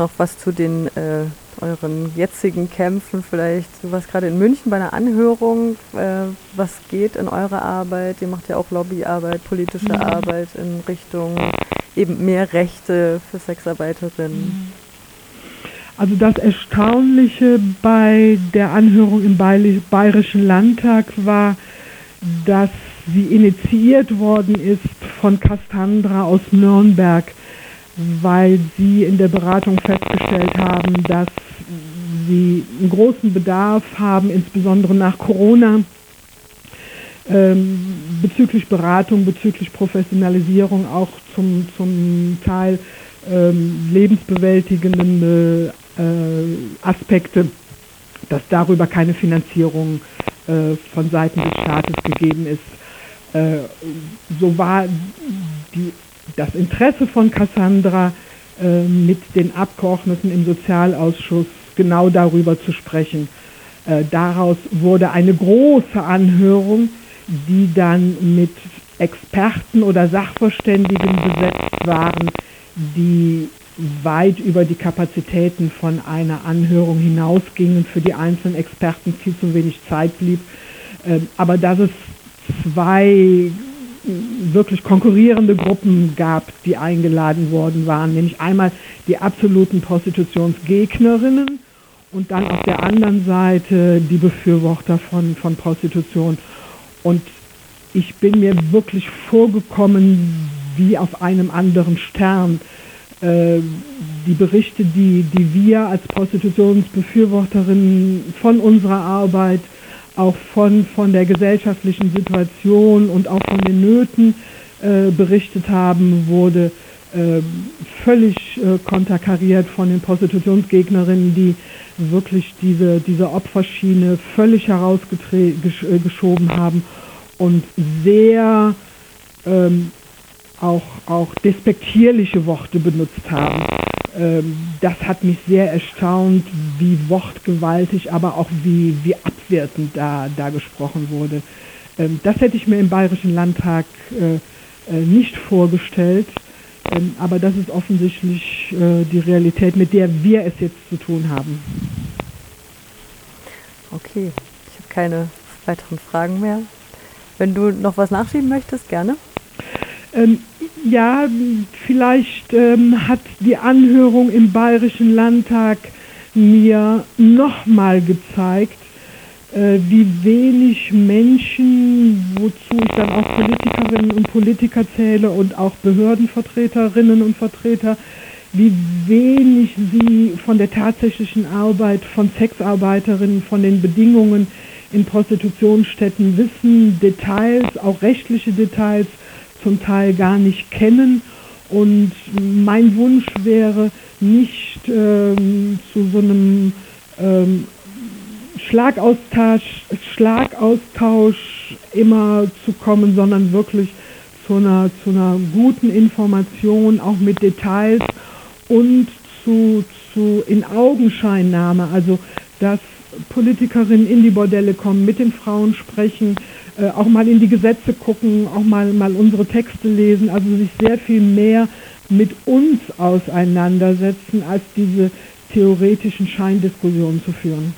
noch was zu den äh, euren jetzigen Kämpfen vielleicht? Du warst gerade in München bei einer Anhörung. Äh, was geht in eurer Arbeit? Ihr macht ja auch Lobbyarbeit, politische mhm. Arbeit in Richtung eben mehr Rechte für Sexarbeiterinnen. Mhm. Also das Erstaunliche bei der Anhörung im Bayerischen Landtag war, dass sie initiiert worden ist von Cassandra aus Nürnberg, weil sie in der Beratung festgestellt haben, dass sie einen großen Bedarf haben, insbesondere nach Corona, ähm, bezüglich Beratung, bezüglich Professionalisierung, auch zum, zum Teil ähm, lebensbewältigenden äh, Aspekte, dass darüber keine Finanzierung äh, von Seiten des Staates gegeben ist. Äh, so war die, das Interesse von Cassandra mit den Abgeordneten im Sozialausschuss genau darüber zu sprechen. daraus wurde eine große Anhörung, die dann mit Experten oder Sachverständigen besetzt waren, die weit über die Kapazitäten von einer Anhörung hinausgingen, für die einzelnen Experten viel zu wenig Zeit blieb. Ähm, aber dass es zwei wirklich konkurrierende Gruppen gab, die eingeladen worden waren, nämlich einmal die absoluten Prostitutionsgegnerinnen und dann auf der anderen Seite die Befürworter von, von Prostitution. Und ich bin mir wirklich vorgekommen wie auf einem anderen Stern. Äh, die Berichte, die, die wir als Prostitutionsbefürworterinnen von unserer Arbeit, auch von, von der gesellschaftlichen Situation und auch von den Nöten äh, berichtet haben, wurde äh, völlig äh, konterkariert von den Prostitutionsgegnerinnen, die wirklich diese, diese Opferschiene völlig herausgeschoben äh, haben und sehr ähm, auch, auch despektierliche Worte benutzt haben. Ähm, das hat mich sehr erstaunt, wie wortgewaltig, aber auch wie, wie abwertend da, da gesprochen wurde. Ähm, das hätte ich mir im Bayerischen Landtag äh, äh, nicht vorgestellt, ähm, aber das ist offensichtlich äh, die Realität, mit der wir es jetzt zu tun haben. Okay, ich habe keine weiteren Fragen mehr. Wenn du noch was nachschieben möchtest, gerne. Ähm, ja, vielleicht ähm, hat die Anhörung im Bayerischen Landtag mir nochmal gezeigt, äh, wie wenig Menschen, wozu ich dann auch Politikerinnen und Politiker zähle und auch Behördenvertreterinnen und Vertreter, wie wenig sie von der tatsächlichen Arbeit von Sexarbeiterinnen, von den Bedingungen in Prostitutionsstätten wissen, Details, auch rechtliche Details, zum Teil gar nicht kennen. Und mein Wunsch wäre nicht ähm, zu so einem ähm, Schlagaustausch, Schlagaustausch immer zu kommen, sondern wirklich zu einer, zu einer guten Information, auch mit Details und zu, zu in Augenscheinnahme, also dass Politikerinnen in die Bordelle kommen, mit den Frauen sprechen, äh, auch mal in die Gesetze gucken, auch mal, mal unsere Texte lesen, also sich sehr viel mehr mit uns auseinandersetzen, als diese theoretischen Scheindiskussionen zu führen.